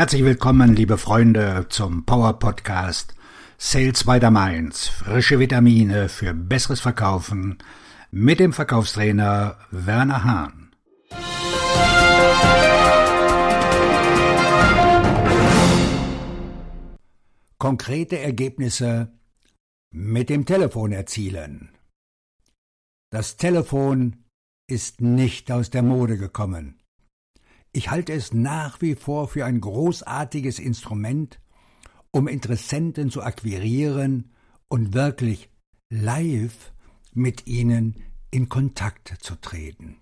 Herzlich willkommen, liebe Freunde, zum Power Podcast Sales by the Mainz. Frische Vitamine für besseres Verkaufen mit dem Verkaufstrainer Werner Hahn. Konkrete Ergebnisse mit dem Telefon erzielen. Das Telefon ist nicht aus der Mode gekommen. Ich halte es nach wie vor für ein großartiges Instrument, um Interessenten zu akquirieren und wirklich live mit ihnen in Kontakt zu treten.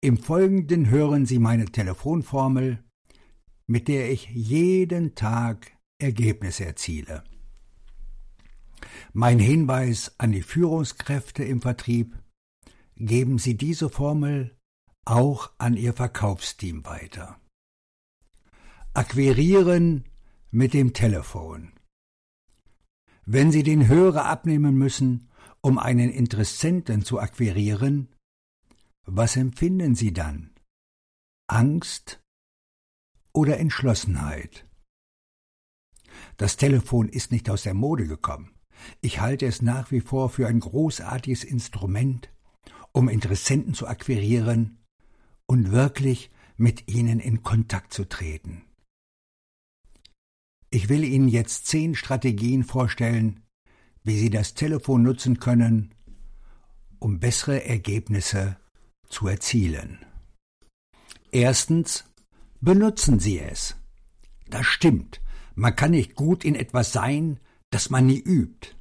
Im Folgenden hören Sie meine Telefonformel, mit der ich jeden Tag Ergebnisse erziele. Mein Hinweis an die Führungskräfte im Vertrieb Geben Sie diese Formel auch an Ihr Verkaufsteam weiter. Akquirieren mit dem Telefon. Wenn Sie den Hörer abnehmen müssen, um einen Interessenten zu akquirieren, was empfinden Sie dann? Angst oder Entschlossenheit? Das Telefon ist nicht aus der Mode gekommen. Ich halte es nach wie vor für ein großartiges Instrument, um Interessenten zu akquirieren und wirklich mit ihnen in Kontakt zu treten. Ich will Ihnen jetzt zehn Strategien vorstellen, wie Sie das Telefon nutzen können, um bessere Ergebnisse zu erzielen. Erstens, benutzen Sie es. Das stimmt, man kann nicht gut in etwas sein, das man nie übt.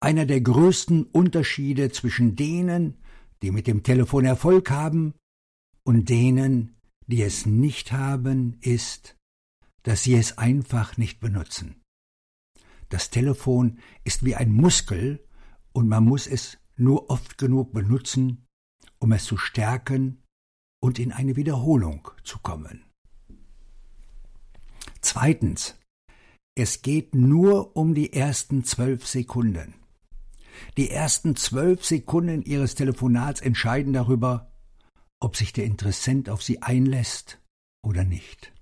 Einer der größten Unterschiede zwischen denen, die mit dem Telefon Erfolg haben, und denen, die es nicht haben, ist, dass sie es einfach nicht benutzen. Das Telefon ist wie ein Muskel und man muss es nur oft genug benutzen, um es zu stärken und in eine Wiederholung zu kommen. Zweitens. Es geht nur um die ersten zwölf Sekunden. Die ersten zwölf Sekunden Ihres Telefonats entscheiden darüber, ob sich der Interessent auf Sie einlässt oder nicht.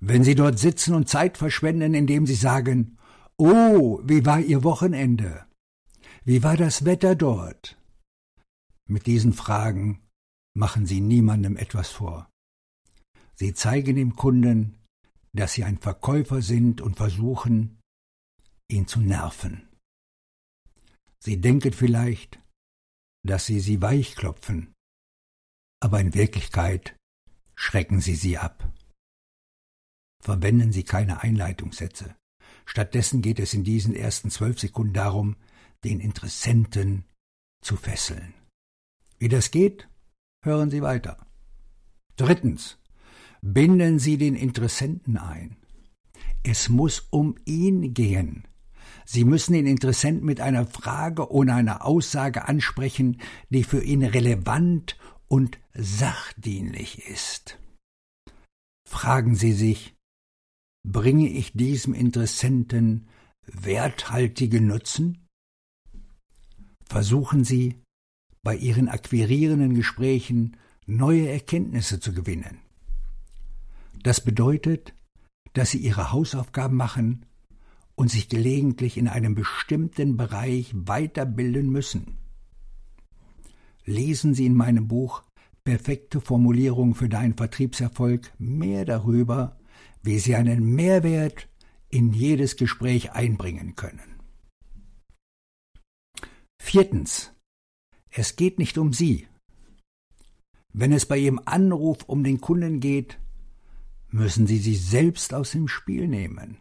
Wenn Sie dort sitzen und Zeit verschwenden, indem Sie sagen, Oh, wie war Ihr Wochenende? Wie war das Wetter dort? Mit diesen Fragen machen Sie niemandem etwas vor. Sie zeigen dem Kunden, dass Sie ein Verkäufer sind und versuchen, ihn zu nerven. Sie denken vielleicht, dass Sie sie weichklopfen, aber in Wirklichkeit schrecken Sie sie ab. Verwenden Sie keine Einleitungssätze. Stattdessen geht es in diesen ersten zwölf Sekunden darum, den Interessenten zu fesseln. Wie das geht, hören Sie weiter. Drittens. Binden Sie den Interessenten ein. Es muss um ihn gehen. Sie müssen den Interessenten mit einer Frage oder einer Aussage ansprechen, die für ihn relevant und sachdienlich ist. Fragen Sie sich, bringe ich diesem Interessenten werthaltige Nutzen? Versuchen Sie, bei Ihren akquirierenden Gesprächen neue Erkenntnisse zu gewinnen. Das bedeutet, dass Sie Ihre Hausaufgaben machen und sich gelegentlich in einem bestimmten Bereich weiterbilden müssen. Lesen Sie in meinem Buch Perfekte Formulierung für deinen Vertriebserfolg mehr darüber, wie Sie einen Mehrwert in jedes Gespräch einbringen können. Viertens. Es geht nicht um Sie. Wenn es bei Ihrem Anruf um den Kunden geht, müssen Sie sich selbst aus dem Spiel nehmen.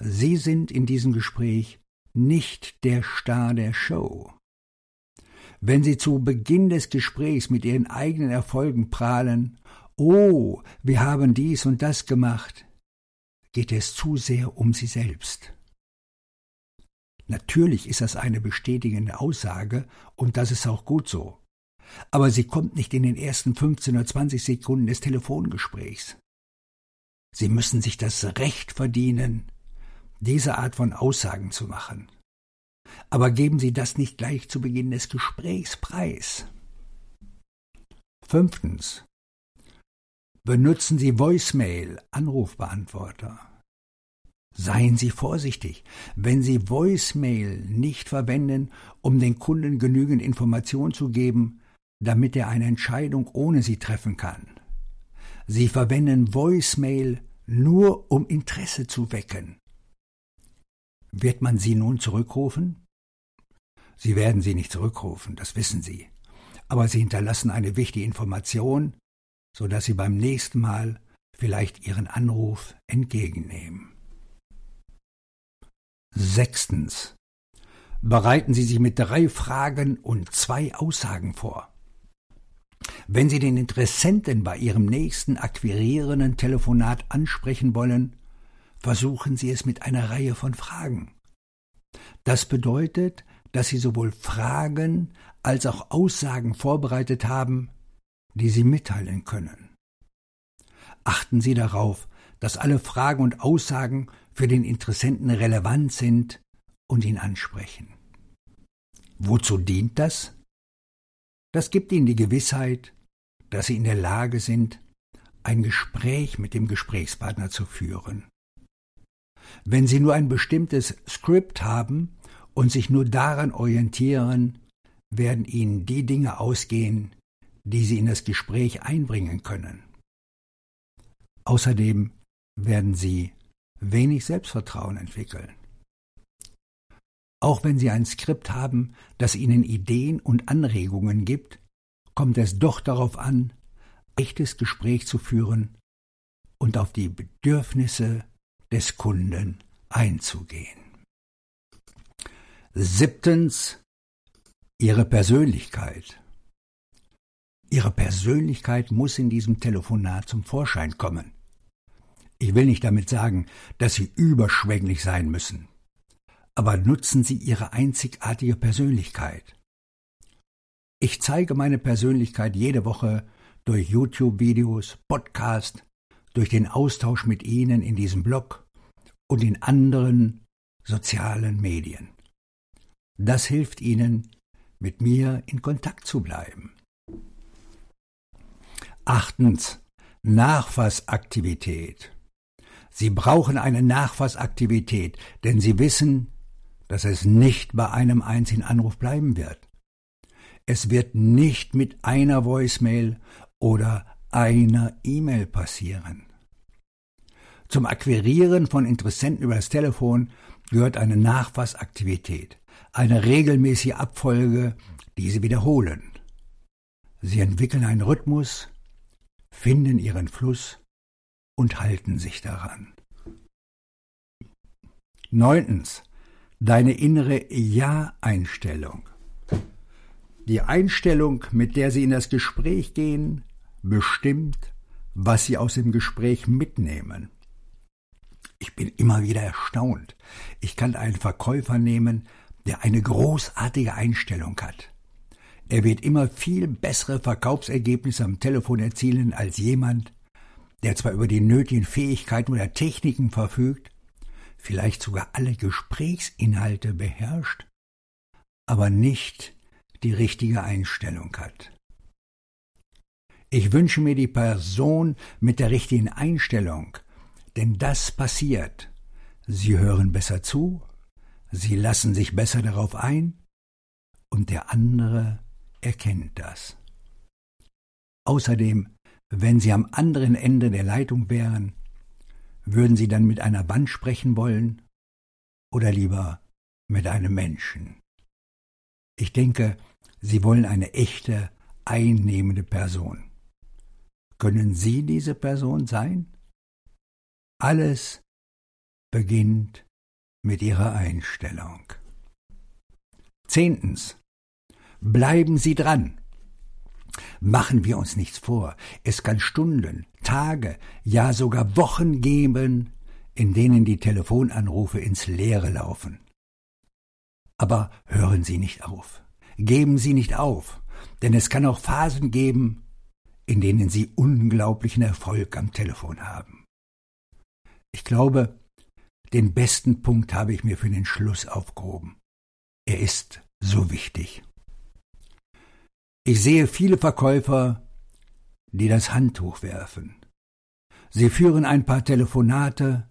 Sie sind in diesem Gespräch nicht der Star der Show. Wenn Sie zu Beginn des Gesprächs mit Ihren eigenen Erfolgen prahlen, oh, wir haben dies und das gemacht, geht es zu sehr um Sie selbst. Natürlich ist das eine bestätigende Aussage und das ist auch gut so. Aber sie kommt nicht in den ersten 15 oder 20 Sekunden des Telefongesprächs. Sie müssen sich das Recht verdienen, diese Art von Aussagen zu machen. Aber geben Sie das nicht gleich zu Beginn des Gesprächs preis. Fünftens. Benutzen Sie Voicemail, Anrufbeantworter. Seien Sie vorsichtig, wenn Sie Voicemail nicht verwenden, um den Kunden genügend Information zu geben, damit er eine Entscheidung ohne Sie treffen kann. Sie verwenden Voicemail nur, um Interesse zu wecken. Wird man Sie nun zurückrufen? Sie werden Sie nicht zurückrufen, das wissen Sie. Aber Sie hinterlassen eine wichtige Information, so dass Sie beim nächsten Mal vielleicht Ihren Anruf entgegennehmen. Sechstens. Bereiten Sie sich mit drei Fragen und zwei Aussagen vor. Wenn Sie den Interessenten bei Ihrem nächsten akquirierenden Telefonat ansprechen wollen, versuchen Sie es mit einer Reihe von Fragen. Das bedeutet, dass Sie sowohl Fragen als auch Aussagen vorbereitet haben, die Sie mitteilen können. Achten Sie darauf, dass alle Fragen und Aussagen für den Interessenten relevant sind und ihn ansprechen. Wozu dient das? Das gibt Ihnen die Gewissheit, dass Sie in der Lage sind, ein Gespräch mit dem Gesprächspartner zu führen. Wenn Sie nur ein bestimmtes Skript haben und sich nur daran orientieren, werden Ihnen die Dinge ausgehen, die Sie in das Gespräch einbringen können. Außerdem werden Sie wenig Selbstvertrauen entwickeln. Auch wenn Sie ein Skript haben, das Ihnen Ideen und Anregungen gibt, kommt es doch darauf an, echtes Gespräch zu führen und auf die Bedürfnisse des Kunden einzugehen. Siebtens Ihre Persönlichkeit. Ihre Persönlichkeit muss in diesem Telefonat zum Vorschein kommen. Ich will nicht damit sagen, dass Sie überschwänglich sein müssen, aber nutzen Sie Ihre einzigartige Persönlichkeit. Ich zeige meine Persönlichkeit jede Woche durch YouTube-Videos, Podcast, durch den Austausch mit Ihnen in diesem Blog und in anderen sozialen Medien. Das hilft Ihnen, mit mir in Kontakt zu bleiben. Achtens. Nachfassaktivität. Sie brauchen eine Nachfassaktivität, denn Sie wissen, dass es nicht bei einem einzigen Anruf bleiben wird. Es wird nicht mit einer Voicemail oder einer E-Mail passieren. Zum Akquirieren von Interessenten über das Telefon gehört eine Nachfassaktivität, eine regelmäßige Abfolge, die Sie wiederholen. Sie entwickeln einen Rhythmus, finden ihren Fluss und halten sich daran. Neuntens. Deine innere Ja-Einstellung. Die Einstellung, mit der Sie in das Gespräch gehen, bestimmt, was Sie aus dem Gespräch mitnehmen. Ich bin immer wieder erstaunt. Ich kann einen Verkäufer nehmen, der eine großartige Einstellung hat. Er wird immer viel bessere Verkaufsergebnisse am Telefon erzielen als jemand, der zwar über die nötigen Fähigkeiten oder Techniken verfügt, vielleicht sogar alle Gesprächsinhalte beherrscht, aber nicht die richtige Einstellung hat. Ich wünsche mir die Person mit der richtigen Einstellung, denn das passiert. Sie hören besser zu, sie lassen sich besser darauf ein, und der andere erkennt das. Außerdem, wenn Sie am anderen Ende der Leitung wären, würden Sie dann mit einer Wand sprechen wollen oder lieber mit einem Menschen? Ich denke, Sie wollen eine echte, einnehmende Person. Können Sie diese Person sein? Alles beginnt mit Ihrer Einstellung. Zehntens. Bleiben Sie dran. Machen wir uns nichts vor, es kann Stunden, Tage, ja sogar Wochen geben, in denen die Telefonanrufe ins Leere laufen. Aber hören Sie nicht auf, geben Sie nicht auf, denn es kann auch Phasen geben, in denen Sie unglaublichen Erfolg am Telefon haben. Ich glaube, den besten Punkt habe ich mir für den Schluss aufgehoben. Er ist so wichtig. Ich sehe viele Verkäufer, die das Handtuch werfen, Sie führen ein paar Telefonate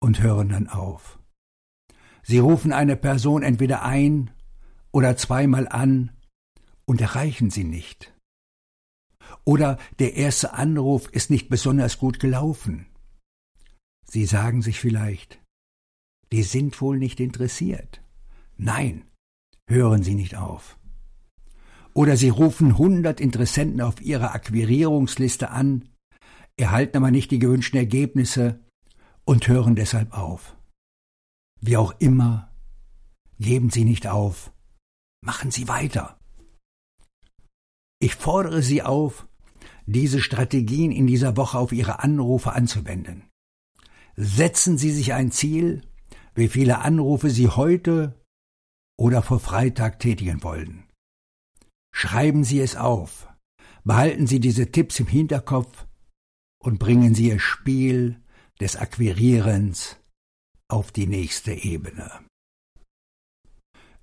und hören dann auf. Sie rufen eine Person entweder ein oder zweimal an und erreichen sie nicht. Oder der erste Anruf ist nicht besonders gut gelaufen. Sie sagen sich vielleicht, die sind wohl nicht interessiert. Nein, hören Sie nicht auf. Oder Sie rufen hundert Interessenten auf Ihrer Akquirierungsliste an, erhalten aber nicht die gewünschten Ergebnisse und hören deshalb auf. Wie auch immer, geben Sie nicht auf, machen Sie weiter. Ich fordere Sie auf, diese Strategien in dieser Woche auf Ihre Anrufe anzuwenden. Setzen Sie sich ein Ziel, wie viele Anrufe Sie heute oder vor Freitag tätigen wollen. Schreiben Sie es auf, behalten Sie diese Tipps im Hinterkopf und bringen Sie Ihr Spiel des Akquirierens auf die nächste Ebene.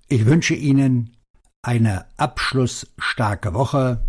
Ich wünsche Ihnen eine abschlussstarke Woche.